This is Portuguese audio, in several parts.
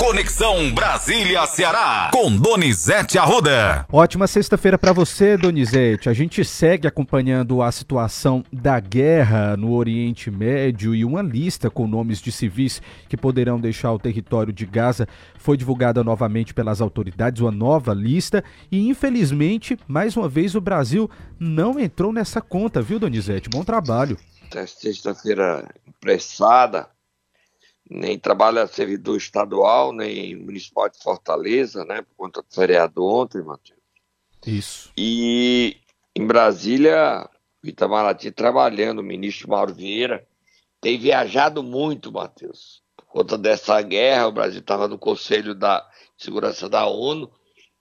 Conexão Brasília-Ceará, com Donizete Arruda. Ótima sexta-feira para você, Donizete. A gente segue acompanhando a situação da guerra no Oriente Médio e uma lista com nomes de civis que poderão deixar o território de Gaza foi divulgada novamente pelas autoridades, uma nova lista. E infelizmente, mais uma vez, o Brasil não entrou nessa conta, viu, Donizete? Bom trabalho. Sexta-feira apressada nem trabalha servidor estadual, nem municipal de Fortaleza, né? Por conta do feriado ontem, Matheus. Isso. E em Brasília, o Itamaraty trabalhando, o ministro Mauro Vieira tem viajado muito, Matheus. Por conta dessa guerra, o Brasil estava no Conselho da Segurança da ONU.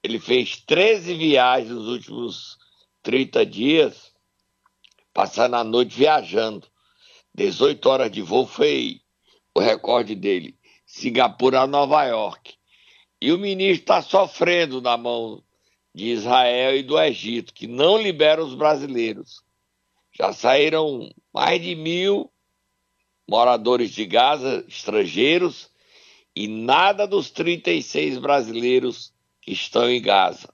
Ele fez 13 viagens nos últimos 30 dias, passando a noite viajando. 18 horas de voo foi o recorde dele, Singapura a Nova York. E o ministro está sofrendo na mão de Israel e do Egito, que não liberam os brasileiros. Já saíram mais de mil moradores de Gaza, estrangeiros, e nada dos 36 brasileiros que estão em Gaza.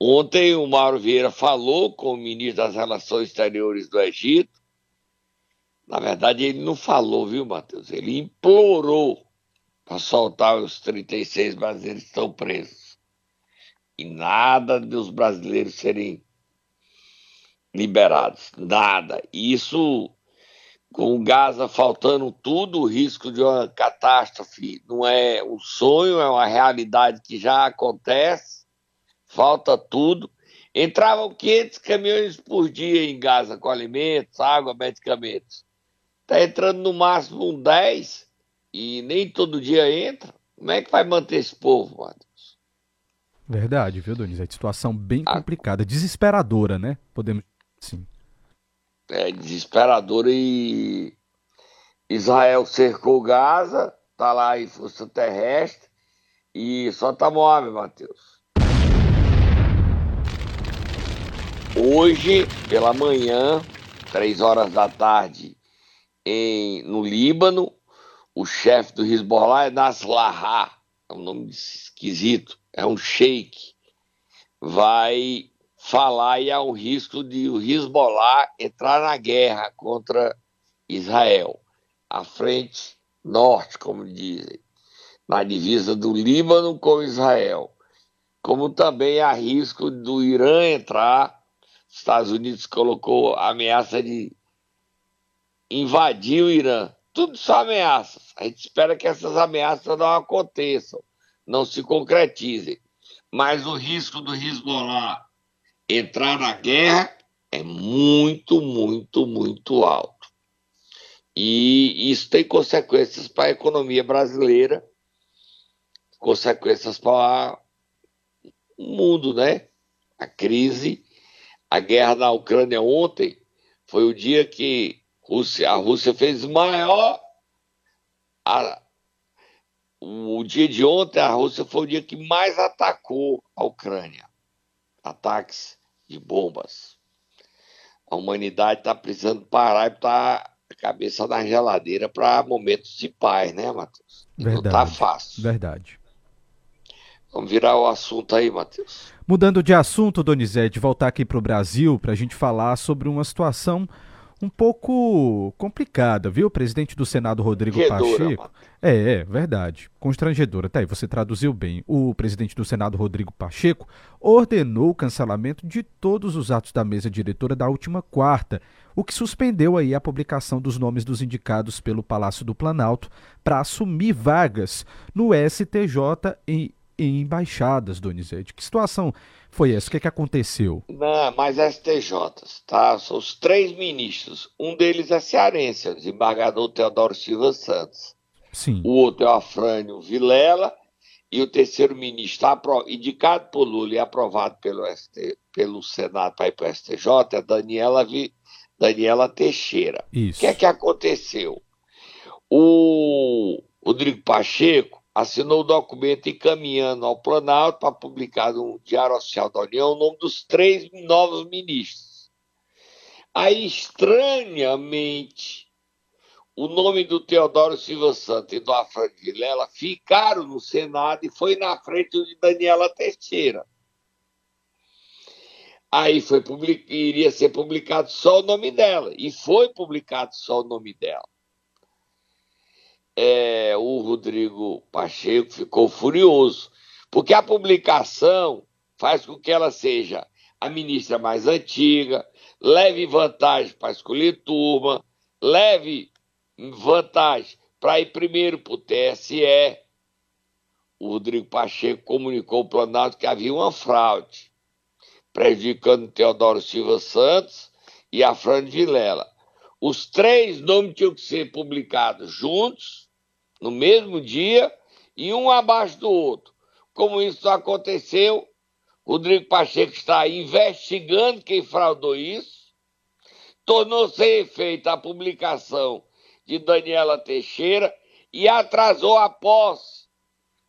Ontem o Mauro Vieira falou com o ministro das Relações Exteriores do Egito na verdade, ele não falou, viu, Matheus? Ele implorou para soltar os 36 brasileiros que estão presos. E nada dos brasileiros serem liberados. Nada. Isso, com Gaza faltando tudo, o risco de uma catástrofe não é um sonho, é uma realidade que já acontece. Falta tudo. Entravam 500 caminhões por dia em Gaza com alimentos, água, medicamentos. Está entrando no máximo um 10 e nem todo dia entra. Como é que vai manter esse povo, Matheus? Verdade, viu, Donizete? Situação bem complicada, desesperadora, né? Podemos sim. É desesperadora e Israel cercou Gaza, tá lá em força terrestre e só tá móvel, Matheus. Hoje, pela manhã, três horas da tarde, em, no Líbano, o chefe do Hezbollah é Nasrallah, é um nome esquisito, é um sheik, vai falar e há um risco de o Hezbollah entrar na guerra contra Israel, a frente norte, como dizem, na divisa do Líbano com Israel. Como também há risco do Irã entrar, Estados Unidos colocou a ameaça de invadir o Irã. Tudo são ameaças. A gente espera que essas ameaças não aconteçam, não se concretizem. Mas o risco do Hezbollah entrar na guerra é muito, muito, muito alto. E isso tem consequências para a economia brasileira, consequências para o mundo, né? A crise, a guerra na Ucrânia ontem foi o dia que Rússia, a Rússia fez maior. A, o dia de ontem, a Rússia foi o dia que mais atacou a Ucrânia ataques de bombas. A humanidade está precisando parar e botar a cabeça na geladeira para momentos de paz, né, Matheus? Verdade. Não tá fácil. Verdade. Vamos virar o assunto aí, Matheus. Mudando de assunto, Donizete, voltar aqui para o Brasil para a gente falar sobre uma situação um pouco complicada, viu? O presidente do Senado, Rodrigo Pacheco. É, é, verdade. Constrangedora. Tá aí, você traduziu bem. O presidente do Senado, Rodrigo Pacheco, ordenou o cancelamento de todos os atos da mesa diretora da última quarta, o que suspendeu aí a publicação dos nomes dos indicados pelo Palácio do Planalto para assumir vagas no STJ e em embaixadas, Donizete. Que situação foi essa? O que, é que aconteceu? Não, mas STJ, tá? São os três ministros. Um deles é cearense, o desembargador Teodoro Silva Santos. Sim. O outro é o Afrânio Vilela. E o terceiro ministro, indicado por Lula e aprovado pelo, ST, pelo Senado para ir para o STJ, é Daniela, Vi, Daniela Teixeira. Isso. O que é que aconteceu? O Rodrigo Pacheco assinou o documento encaminhando ao Planalto para publicar no Diário Oficial da União o nome dos três novos ministros. Aí, estranhamente, o nome do Teodoro Silva Santos e do Afran Vilela ficaram no Senado e foi na frente de Daniela Teixeira. Aí foi public... iria ser publicado só o nome dela, e foi publicado só o nome dela. É, o Rodrigo Pacheco ficou furioso, porque a publicação faz com que ela seja a ministra mais antiga, leve vantagem para escolher turma, leve vantagem para ir primeiro para o TSE. O Rodrigo Pacheco comunicou ao Planalto que havia uma fraude, prejudicando Teodoro Silva Santos e a Fran Vilela. Os três nomes tinham que ser publicados juntos, no mesmo dia, e um abaixo do outro. Como isso aconteceu, Rodrigo Pacheco está investigando quem fraudou isso, tornou-se efeita a publicação de Daniela Teixeira e atrasou a posse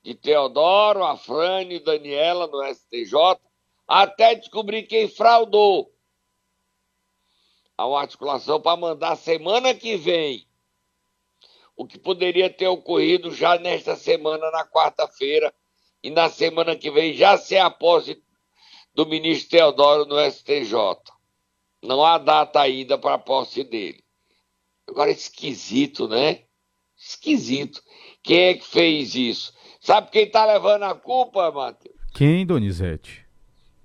de Teodoro, Afrane e Daniela no STJ, até descobrir quem fraudou. Há uma articulação para mandar semana que vem, o que poderia ter ocorrido já nesta semana, na quarta-feira, e na semana que vem já ser a posse do ministro Teodoro no STJ. Não há data ainda para a posse dele. Agora, esquisito, né? Esquisito. Quem é que fez isso? Sabe quem está levando a culpa, Matheus? Quem, Donizete?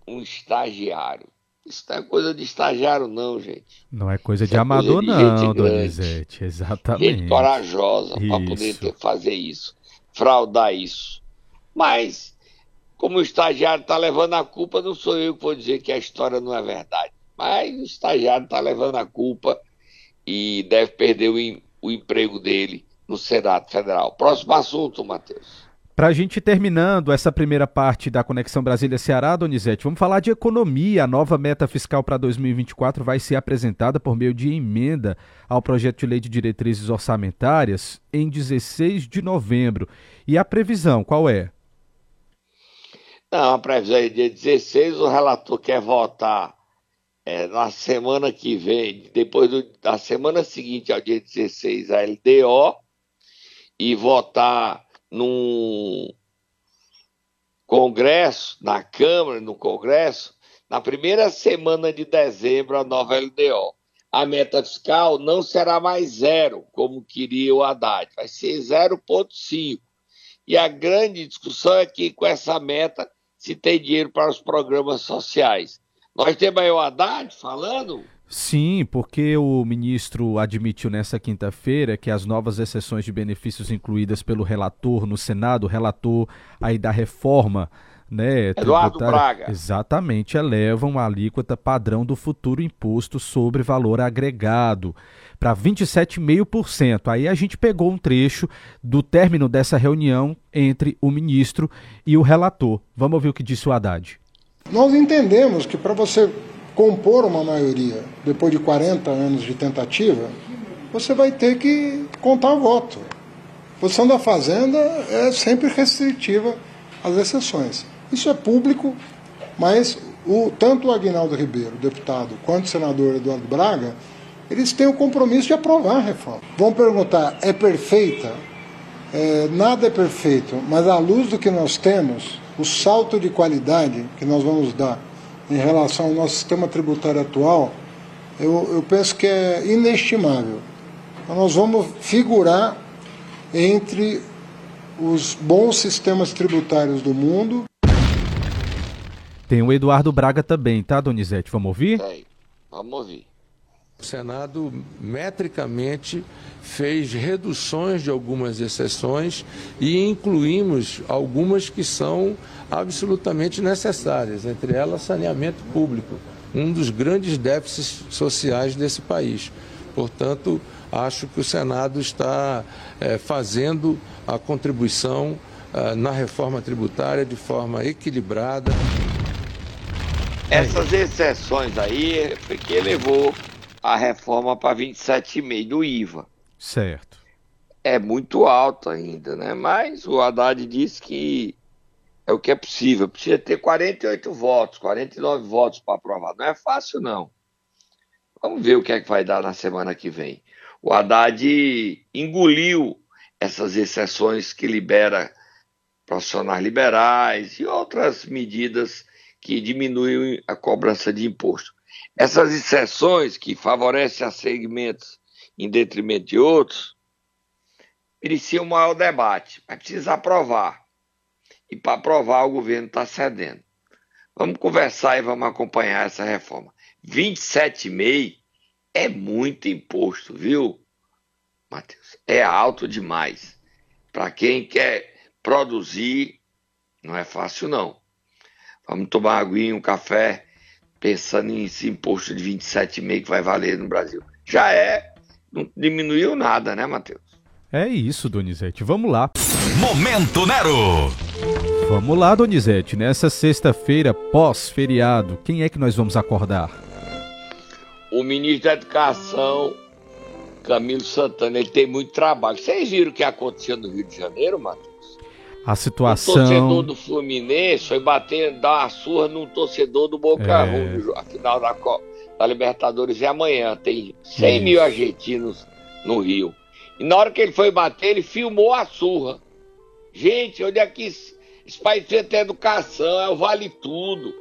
Um estagiário. Isso não é coisa de estagiário, não, gente. Não é coisa isso de é amador, coisa de não, Donizete. Exatamente. Gente corajosa para poder ter, fazer isso, fraudar isso. Mas, como o estagiário está levando a culpa, não sou eu que vou dizer que a história não é verdade. Mas o estagiário está levando a culpa e deve perder o, o emprego dele no Senado Federal. Próximo assunto, Matheus. Para a gente terminando essa primeira parte da Conexão Brasília-Ceará, Donizete, vamos falar de economia. A nova meta fiscal para 2024 vai ser apresentada por meio de emenda ao projeto de lei de diretrizes orçamentárias em 16 de novembro. E a previsão, qual é? Não, a previsão é dia 16, o relator quer votar é, na semana que vem, depois do, da semana seguinte ao dia 16, a LDO, e votar num Congresso, na Câmara, no Congresso, na primeira semana de dezembro, a nova LDO. A meta fiscal não será mais zero, como queria o Haddad, vai ser 0,5. E a grande discussão é que com essa meta se tem dinheiro para os programas sociais. Nós temos aí o Haddad falando. Sim, porque o ministro admitiu nessa quinta-feira que as novas exceções de benefícios incluídas pelo relator no Senado, relator aí da reforma, né, Eduardo Braga. Exatamente, elevam a alíquota padrão do futuro imposto sobre valor agregado para 27,5%. Aí a gente pegou um trecho do término dessa reunião entre o ministro e o relator. Vamos ouvir o que disse o Haddad. Nós entendemos que para você compor uma maioria depois de 40 anos de tentativa, você vai ter que contar voto. A posição da Fazenda é sempre restritiva às exceções. Isso é público, mas o, tanto o Aguinaldo Ribeiro, deputado, quanto o senador Eduardo Braga, eles têm o compromisso de aprovar a reforma. Vão perguntar, é perfeita? É, nada é perfeito, mas à luz do que nós temos, o salto de qualidade que nós vamos dar em relação ao nosso sistema tributário atual, eu, eu penso que é inestimável. Então, nós vamos figurar entre os bons sistemas tributários do mundo. Tem o Eduardo Braga também, tá, Donizete? Vamos ouvir? Tem. Vamos ouvir. O Senado, metricamente, fez reduções de algumas exceções e incluímos algumas que são absolutamente necessárias, entre elas saneamento público, um dos grandes déficits sociais desse país. Portanto, acho que o Senado está é, fazendo a contribuição é, na reforma tributária de forma equilibrada. Essas exceções aí que elevou a reforma para 27,5% do IVA. Certo. É muito alto ainda, né? Mas o Haddad disse que é o que é possível. Precisa ter 48 votos, 49 votos para aprovar. Não é fácil, não. Vamos ver o que é que vai dar na semana que vem. o Haddad engoliu essas exceções que libera profissionais liberais e outras medidas que diminuem a cobrança de imposto. Essas exceções que favorecem a segmentos em detrimento de outros mereciam um maior debate, mas precisa aprovar. E para aprovar, o governo está cedendo. Vamos conversar e vamos acompanhar essa reforma. 27,5 é muito imposto, viu, Matheus? É alto demais. Para quem quer produzir, não é fácil, não. Vamos tomar aguinha, um café, pensando nesse imposto de 27,5 que vai valer no Brasil. Já é, não diminuiu nada, né, Matheus? É isso, Donizete. Vamos lá. Momento Nero! Vamos lá, Donizete. Nessa sexta-feira, pós-feriado, quem é que nós vamos acordar? O ministro da Educação, Camilo Santana, ele tem muito trabalho. Vocês viram o que aconteceu no Rio de Janeiro, Matheus? A situação. O torcedor do Fluminense foi bater, dar uma surra num torcedor do Boca é... Juniors, a final da, da Libertadores é amanhã. Tem 100 Isso. mil argentinos no Rio. E na hora que ele foi bater, ele filmou a surra. Gente, é que esse, esse país precisa ter educação? É o vale tudo.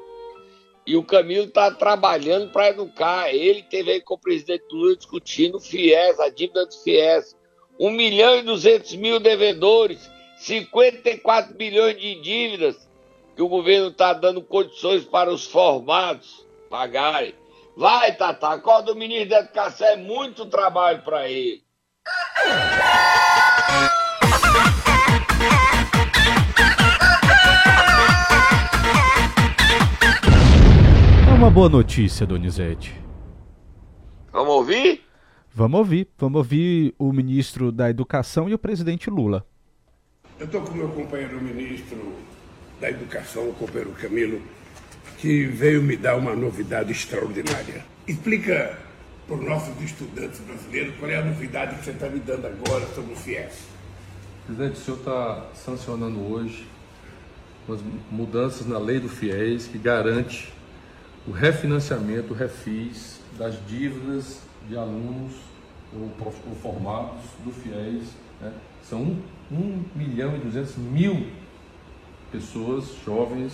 E o Camilo está trabalhando para educar. Ele teve aí com o presidente Lula discutindo o FIES, a dívida do FIES. 1 milhão e 200 mil devedores, 54 bilhões de dívidas que o governo está dando condições para os formados pagarem. Vai, Tata, acorda o ministro da Educação, é muito trabalho para ele. É uma boa notícia, Donizete. Vamos ouvir? Vamos ouvir. Vamos ouvir o ministro da Educação e o presidente Lula. Eu estou com o meu companheiro ministro da Educação, o companheiro Camilo, que veio me dar uma novidade extraordinária. Explica para os nossos estudantes brasileiros qual é a novidade que você está me dando agora sobre o FIES. Presidente, o senhor está sancionando hoje umas mudanças na lei do FIES que garante o refinanciamento, o refis das dívidas de alunos ou, ou formados do FIES. Né? São 1, 1 milhão e 200 mil pessoas, jovens,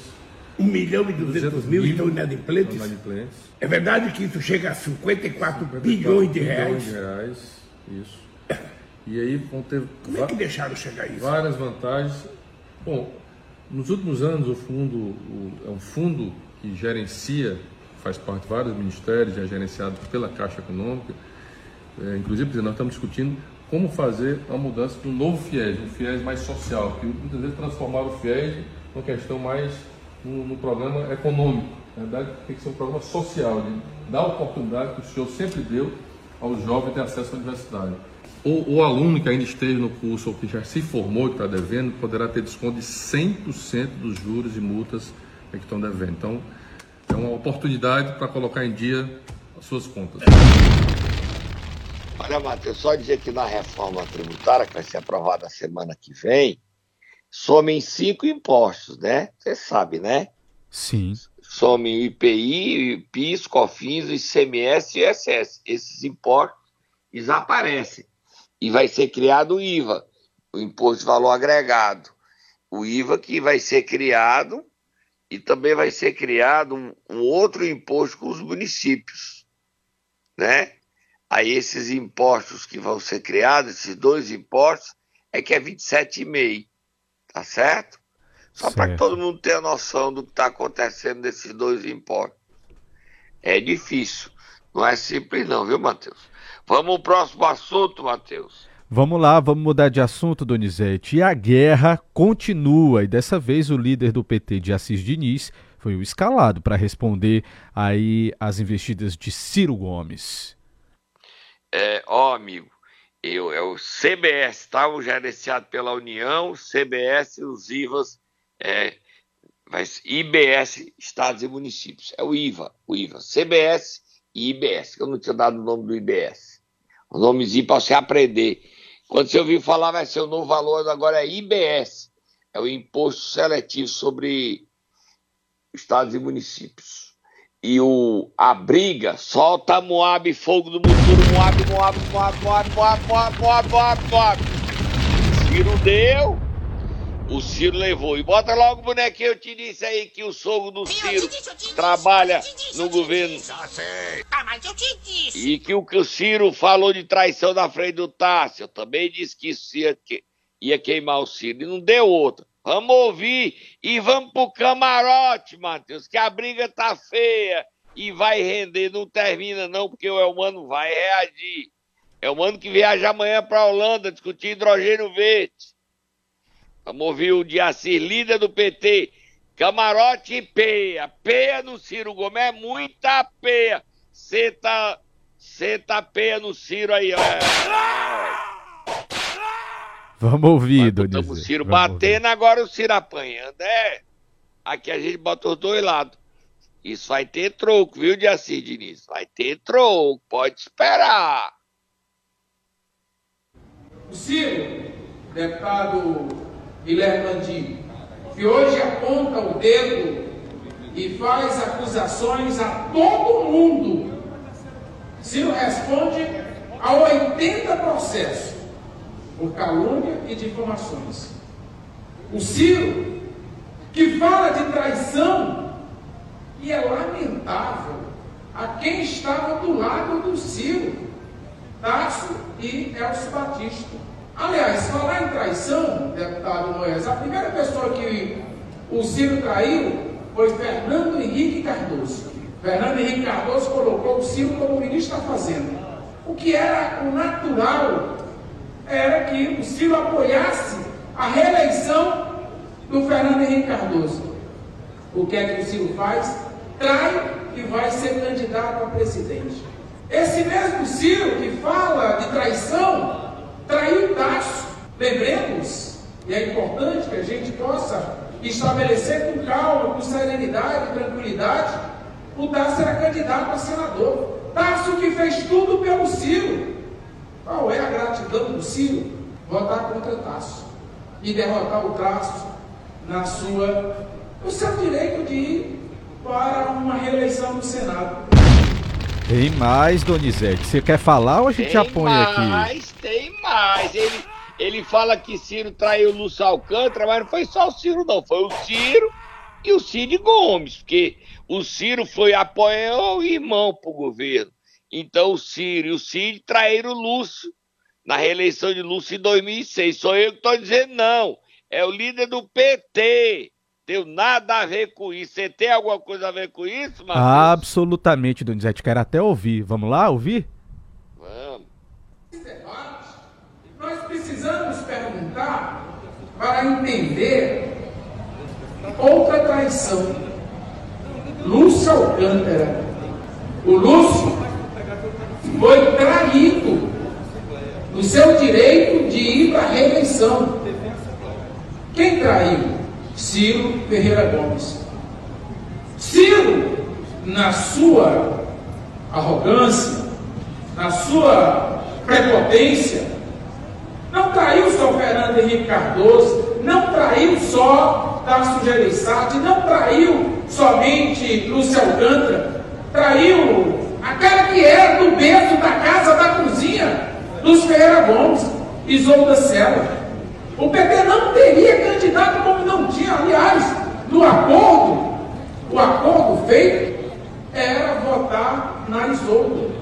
1 milhão e 200, 200 mil, mil estão inadimplentes. inadimplentes. É verdade que isso chega a 54, 54 bilhões de reais. Bilhões de reais, isso. E aí vão ter. Como é que deixaram chegar isso? Várias vantagens. Bom, nos últimos anos o fundo o, é um fundo que gerencia, faz parte de vários ministérios, é gerenciado pela Caixa Econômica. É, inclusive, nós estamos discutindo como fazer a mudança um novo FIES, um FIES mais social, que muitas vezes transformar o FIES numa questão mais no, programa econômico. Na verdade, tem que ser um programa social, de dar a oportunidade que o senhor sempre deu aos jovens ter acesso à universidade. O, o, aluno que ainda esteja no curso ou que já se formou e está devendo, poderá ter desconto de 100% dos juros e multas que estão devendo. Então, é uma oportunidade para colocar em dia as suas contas. Olha, Matheus, só dizer que na reforma tributária, que vai ser aprovada semana que vem, somem cinco impostos, né? Você sabe, né? Sim. Somem o IPI, o PIS, COFINS, o ICMS e o ISS. Esses impostos desaparecem. E vai ser criado o IVA, o Imposto de Valor Agregado. O IVA que vai ser criado e também vai ser criado um, um outro imposto com os municípios, né? Aí esses impostos que vão ser criados, esses dois impostos, é que é 27,5. Tá certo? Só para que todo mundo tenha noção do que está acontecendo nesses dois impostos. É difícil. Não é simples, não, viu, Matheus? Vamos ao próximo assunto, Matheus. Vamos lá, vamos mudar de assunto, Donizete. E a guerra continua, e dessa vez o líder do PT de Assis Diniz foi o escalado para responder aí às investidas de Ciro Gomes. É, ó, amigo, eu, é o CBS, tá? O gerenciado pela União, CBS, os IVAs, é, vai, IBS, Estados e Municípios. É o IVA, o IVA, CBS e IBS. Eu não tinha dado o nome do IBS. O nomezinho para você aprender. Quando você ouvir falar, vai ser o novo valor, agora é IBS. É o Imposto Seletivo sobre Estados e Municípios. E o, a briga solta Moab, fogo do Muturo, Moab, Moab, Moab, Moab, Moab, Moab, Moab, Moab, Moab. Ciro deu, o Ciro levou. E bota logo o bonequinho, eu te disse aí que o sogro do Ciro trabalha no governo. Ah, mas eu te disse. E que o que o Ciro falou de traição na frente do Tássio, eu também disse que isso ia, ia queimar o Ciro. E não deu outra. Vamos ouvir e vamos pro camarote, Matheus, que a briga tá feia e vai render. Não termina não, porque o Elmano vai reagir. É o mano que viaja amanhã para Holanda discutir hidrogênio verde. Vamos ouvir o Diacir, líder do PT. Camarote e peia. Peia no Ciro Gomes. É muita peia. Senta, senta peia no Ciro aí. É. Vamos ouvir, Donizete. Estamos o Ciro Vamos batendo, ouvir. agora o Ciro apanhando. É, aqui a gente bota os dois lados. Isso vai ter troco, viu, Diacir Diniz? Vai ter troco, pode esperar. O Ciro, deputado Guilherme Landim, que hoje aponta o dedo e faz acusações a todo mundo. Ciro responde a 80 processos por calúnia e difamações. O Ciro, que fala de traição, e é lamentável a quem estava do lado do Ciro, Tasso e Elcio Batista. Aliás, falar em traição, deputado Moés, a primeira pessoa que o Ciro traiu foi Fernando Henrique Cardoso. Fernando Henrique Cardoso colocou o Ciro como ministro da Fazenda. O que era o natural era que o Ciro apoiasse a reeleição do Fernando Henrique Cardoso. O que é que o Ciro faz? Trai e vai ser candidato a presidente. Esse mesmo Ciro que fala de traição, traiu Tasso. Lembremos, e é importante que a gente possa estabelecer com calma, com serenidade tranquilidade, o Tasso era candidato a senador. Tasso que fez tudo pelo Ciro. Qual é a gratidão do Ciro? Votar contra Tasso e derrotar o Tasso na sua, no seu direito de ir para uma reeleição no Senado. Tem mais, Donizete. Você quer falar ou a gente tem apoia mais, aqui? Tem mais, tem mais. Ele, ele fala que Ciro traiu o Lúcio Alcântara, mas não foi só o Ciro, não. Foi o Ciro e o Cid Gomes, porque o Ciro foi apoiar o irmão para o governo. Então o Ciro e o Cid traíram o Lúcio na reeleição de Lúcio em 2006. Sou eu que estou dizendo não. É o líder do PT. Deu nada a ver com isso. Você tem alguma coisa a ver com isso, Matheus? Absolutamente, Donizete. Quero até ouvir. Vamos lá ouvir? Vamos. Nós precisamos perguntar para entender outra traição. Lúcio Alcântara. O Lúcio foi traído no seu direito de ir a reeleição. Quem traiu? Ciro Ferreira Gomes. Ciro, na sua arrogância, na sua prepotência, não traiu só Fernando Henrique Cardoso, não traiu só Tasso Gereissati, não traiu somente Lúcio Alcântara, traiu Aquela que era do berço da casa, da cozinha dos Ferreira Gomes, Isolda Sela. O PT não teria candidato como não tinha. Aliás, no acordo, o acordo feito era votar na Isolda.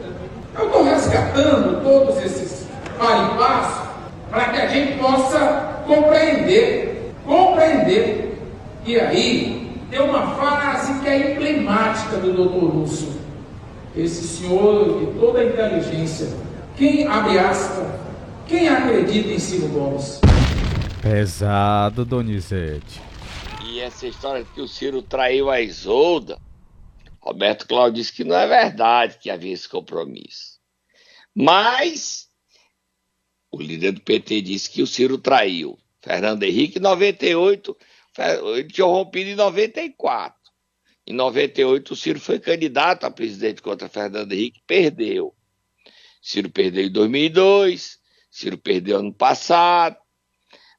Eu estou resgatando todos esses paripassos para que a gente possa compreender, compreender. E aí, tem uma frase que é emblemática do doutor Lúcio esse senhor de toda a inteligência, quem abre aspas, quem acredita em Ciro Gomes? Pesado, Donizete. E essa história de que o Ciro traiu a Isolda, Roberto Cláudio disse que não é verdade que havia esse compromisso. Mas o líder do PT disse que o Ciro traiu. Fernando Henrique, em 98, ele tinha rompido em 94. Em 98, o Ciro foi candidato a presidente contra Fernando Henrique, perdeu. Ciro perdeu em 2002, Ciro perdeu ano passado,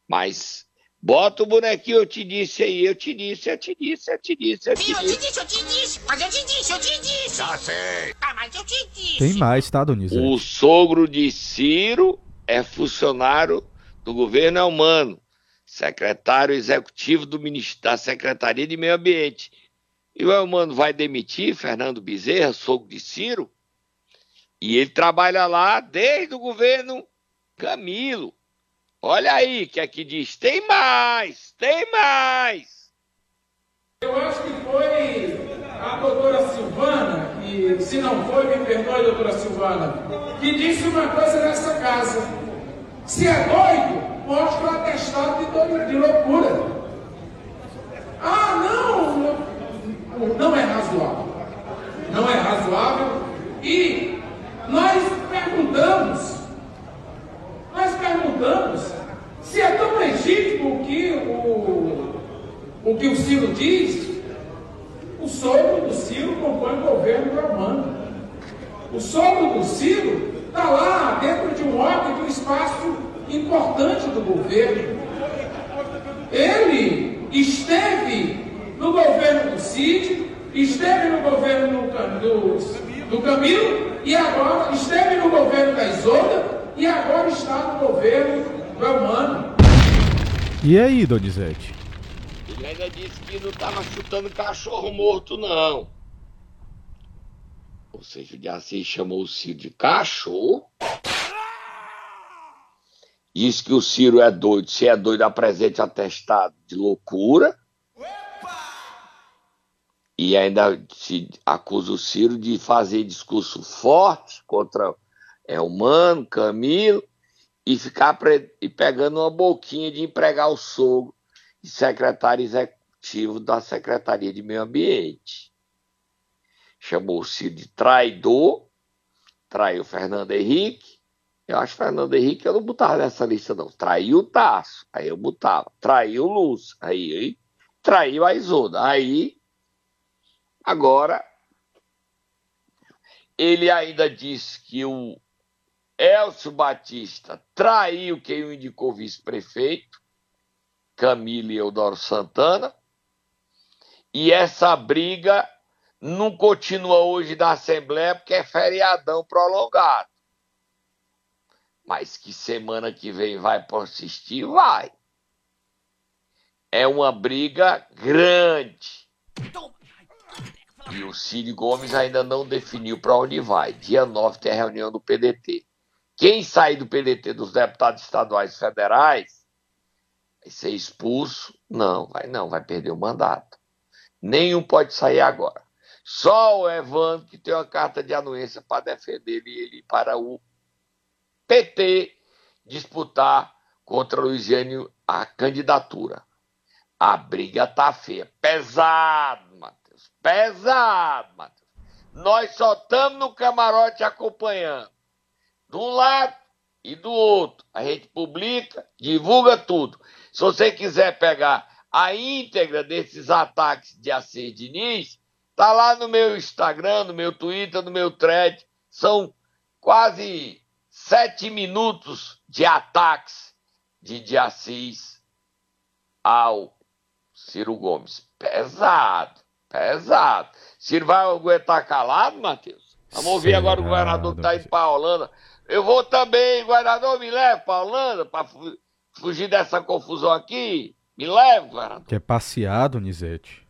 mas Bota o bonequinho, eu te disse aí, eu te disse, eu te disse, eu te disse, eu te Viu? Eu te disse. disse, eu te disse. Mas eu te disse, eu te disse. Já sei. Ah, mas eu te disse. Tem mais, tá, Donizete? O sogro de Ciro é funcionário do governo Elmano, secretário executivo do Ministério, da Secretaria de Meio Ambiente. E o Elmano vai demitir Fernando Bezerra, sogro de Ciro, e ele trabalha lá desde o governo Camilo. Olha aí, que aqui diz: tem mais, tem mais. Eu acho que foi a doutora Silvana, que se não foi, me perdoe, doutora Silvana, que disse uma coisa nessa casa. Se é doido, mostra o atestado de, de loucura. Ah, não, é razoável. Não é razoável. E nós perguntamos, nós perguntamos se é tão legítimo que o, o que o Ciro diz. O sogro do Ciro compõe o governo romano. O sogro do Ciro está lá dentro de um órgão, de um espaço importante do governo. Ele esteve no governo do Cid, esteve no governo do, do, do Camilo e agora esteve no governo da Isolda e agora está no governo do Elmano. E aí, Donizete? Ele ainda disse que não estava chutando cachorro morto, não. Ou seja, o Diaci chamou o Ciro de cachorro. Diz que o Ciro é doido. Se é doido, apresente atestado de loucura. E ainda se acusa o Ciro de fazer discurso forte contra Elmano, Camilo, e ficar e pegando uma boquinha de empregar o sogro de secretário executivo da Secretaria de Meio Ambiente. Chamou o Ciro de traidor, traiu Fernando Henrique. Eu acho que Fernando Henrique eu não botava nessa lista, não. Traiu o Tasso, aí eu botava. Traiu o Lúcio, aí, aí traiu a Isolda. Aí, agora, ele ainda disse que o Elcio Batista traiu quem o indicou vice-prefeito, Camilo e Eudoro Santana, e essa briga não continua hoje na Assembleia porque é feriadão prolongado. Mas que semana que vem vai persistir? Vai. É uma briga grande. E o Ciro Gomes ainda não definiu para onde vai. Dia 9 tem a reunião do PDT. Quem sair do PDT dos deputados estaduais e federais vai ser expulso? Não, vai não, vai perder o mandato. Nenhum pode sair agora. Só o Evandro que tem uma carta de anuência para defender ele, para o PT disputar contra Luiziane a candidatura. A briga tá feia. Pesado, Pesado, Matheus. Nós só estamos no camarote acompanhando. De um lado e do outro. A gente publica, divulga tudo. Se você quiser pegar a íntegra desses ataques de Assis Diniz, tá lá no meu Instagram, no meu Twitter, no meu thread. São quase sete minutos de ataques de, de Assis ao Ciro Gomes. Pesado, pesado. Ciro vai aguentar calado, Matheus? Vamos ouvir agora o governador que está indo para a Holanda. Eu vou também, governador, me leve para a Holanda para fu fugir dessa confusão aqui. Me leve, governador. Quer passear, Donizete?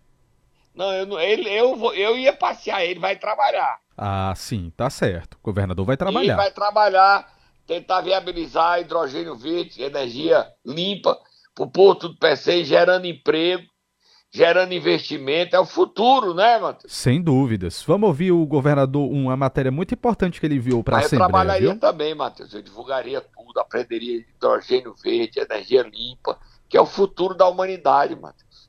Não, eu, não- ele, eu, vou, eu ia passear, ele vai trabalhar. Ah, sim, tá certo. O governador vai Ele trabalhar. vai trabalhar, tentar viabilizar hidrogênio verde, energia limpa para o Porto do PC, gerando emprego, gerando investimento. É o futuro, né, Matheus? Sem dúvidas. Vamos ouvir o governador, uma matéria muito importante que ele enviou para a Mas eu Assembleia, trabalharia viu? também, Matheus. Eu divulgaria tudo, aprenderia hidrogênio verde, energia limpa, que é o futuro da humanidade, Matheus.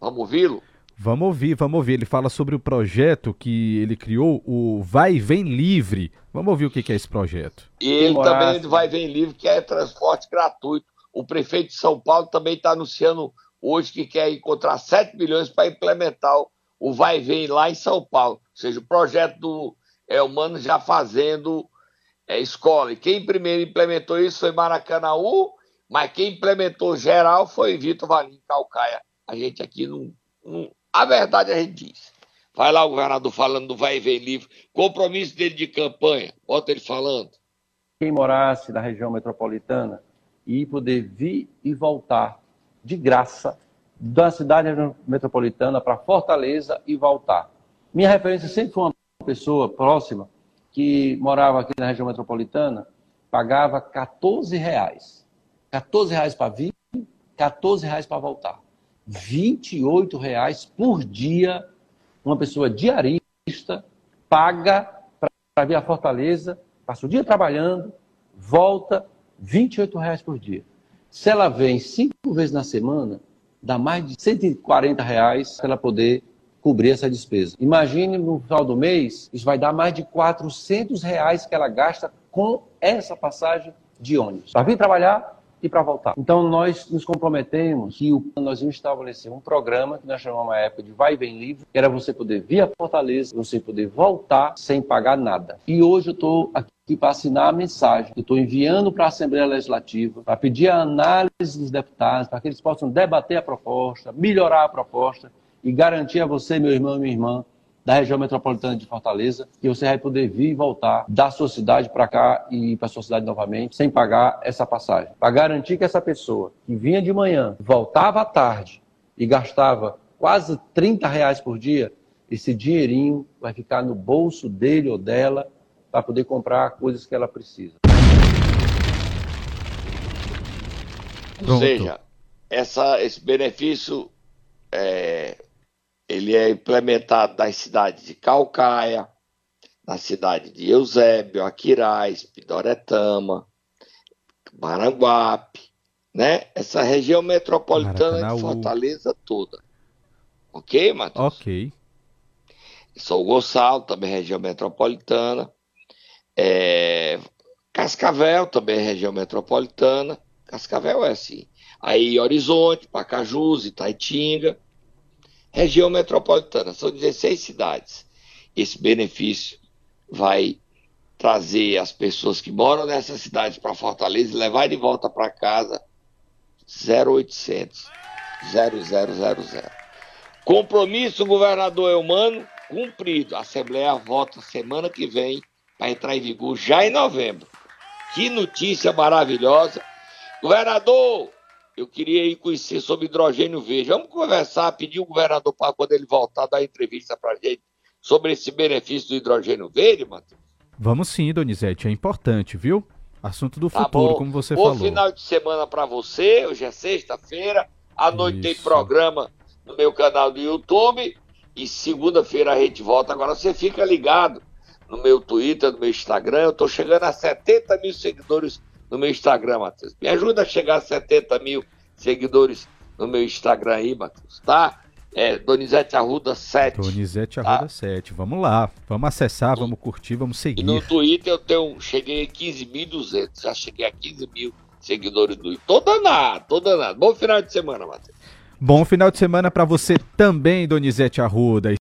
Vamos ouvi-lo? Vamos ouvir, vamos ouvir. Ele fala sobre o projeto que ele criou, o Vai e Vem Livre. Vamos ouvir o que é esse projeto. E ele também vai ver livre que é transporte gratuito. O prefeito de São Paulo também está anunciando hoje que quer encontrar 7 milhões para implementar o- Vai Vem lá em São Paulo. Ou seja, o projeto do Elmano já fazendo é, escola. E quem primeiro implementou isso foi Maracanãú, Mas quem implementou geral foi Vitor Valim Calcaia. A gente aqui não, não. A verdade a gente diz. Vai lá o governador falando do vai e vem livre. Compromisso dele de campanha. Bota ele falando. Quem morasse na região metropolitana e poder vir e voltar de graça da cidade metropolitana para Fortaleza e voltar. Minha referência sempre foi uma pessoa próxima que morava aqui na região metropolitana, pagava 14 reais. 14 reais para vir, 14 reais para voltar. 28 reais por dia, uma pessoa diarista paga para vir a Fortaleza, passa o dia trabalhando, volta, 28 reais por dia. Se ela vem cinco vezes na semana, dá mais de 140 reais para ela poder cobrir essa despesa. Imagine no final do mês, isso vai dar mais de 400 reais que ela gasta com essa passagem de ônibus. Para vir trabalhar, e para voltar. Então nós nos comprometemos o, nós vamos estabelecer um programa que nós chamamos uma época de vai e vem livre, que era você poder vir a Fortaleza, você poder voltar sem pagar nada. E hoje eu estou aqui para assinar a mensagem que estou enviando para a Assembleia Legislativa, para pedir a análise dos deputados, para que eles possam debater a proposta, melhorar a proposta e garantir a você, meu irmão e minha irmã, da região metropolitana de Fortaleza, que você vai poder vir e voltar da sua cidade para cá e para sua cidade novamente, sem pagar essa passagem. Para garantir que essa pessoa que vinha de manhã, voltava à tarde e gastava quase 30 reais por dia, esse dinheirinho vai ficar no bolso dele ou dela para poder comprar coisas que ela precisa. Ou seja, essa, esse benefício é, ele é implementado nas cidades de Calcaia, na cidade de Eusébio, Aquiraz, Pidoretama, Maranguape, né? Essa região metropolitana Maracanaú. de Fortaleza toda. Ok, Matheus? Ok. São Gonçalo, também região metropolitana. É... Cascavel, também região metropolitana. Cascavel é assim. Aí Horizonte, Pacajus, Itaitinga região metropolitana. São 16 cidades. Esse benefício vai trazer as pessoas que moram nessas cidades para Fortaleza e levar de volta para casa 0800 0000. Compromisso governador Eumano cumprido. A Assembleia vota semana que vem para entrar em vigor já em novembro. Que notícia maravilhosa. Governador, eu queria ir conhecer sobre hidrogênio verde. Vamos conversar, pedir o governador para quando ele voltar dar entrevista para a gente sobre esse benefício do hidrogênio verde, Matheus? Vamos sim, Donizete, é importante, viu? Assunto do tá futuro, bom. como você bom falou. Bom final de semana para você, hoje é sexta-feira, à noite Isso. tem programa no meu canal do YouTube e segunda-feira a gente volta. Agora você fica ligado no meu Twitter, no meu Instagram, eu estou chegando a 70 mil seguidores no meu Instagram, Matheus. Me ajuda a chegar a 70 mil seguidores no meu Instagram aí, Matheus, tá? É Donizete Arruda 7. Donizete tá? Arruda tá? 7. Vamos lá. Vamos acessar, vamos curtir, vamos seguir. E no Twitter eu tenho, cheguei a 15.200. Já cheguei a 15 mil seguidores do Twitter. Tô danado, tô danado. Bom final de semana, Matheus. Bom final de semana para você também, Donizete Arruda.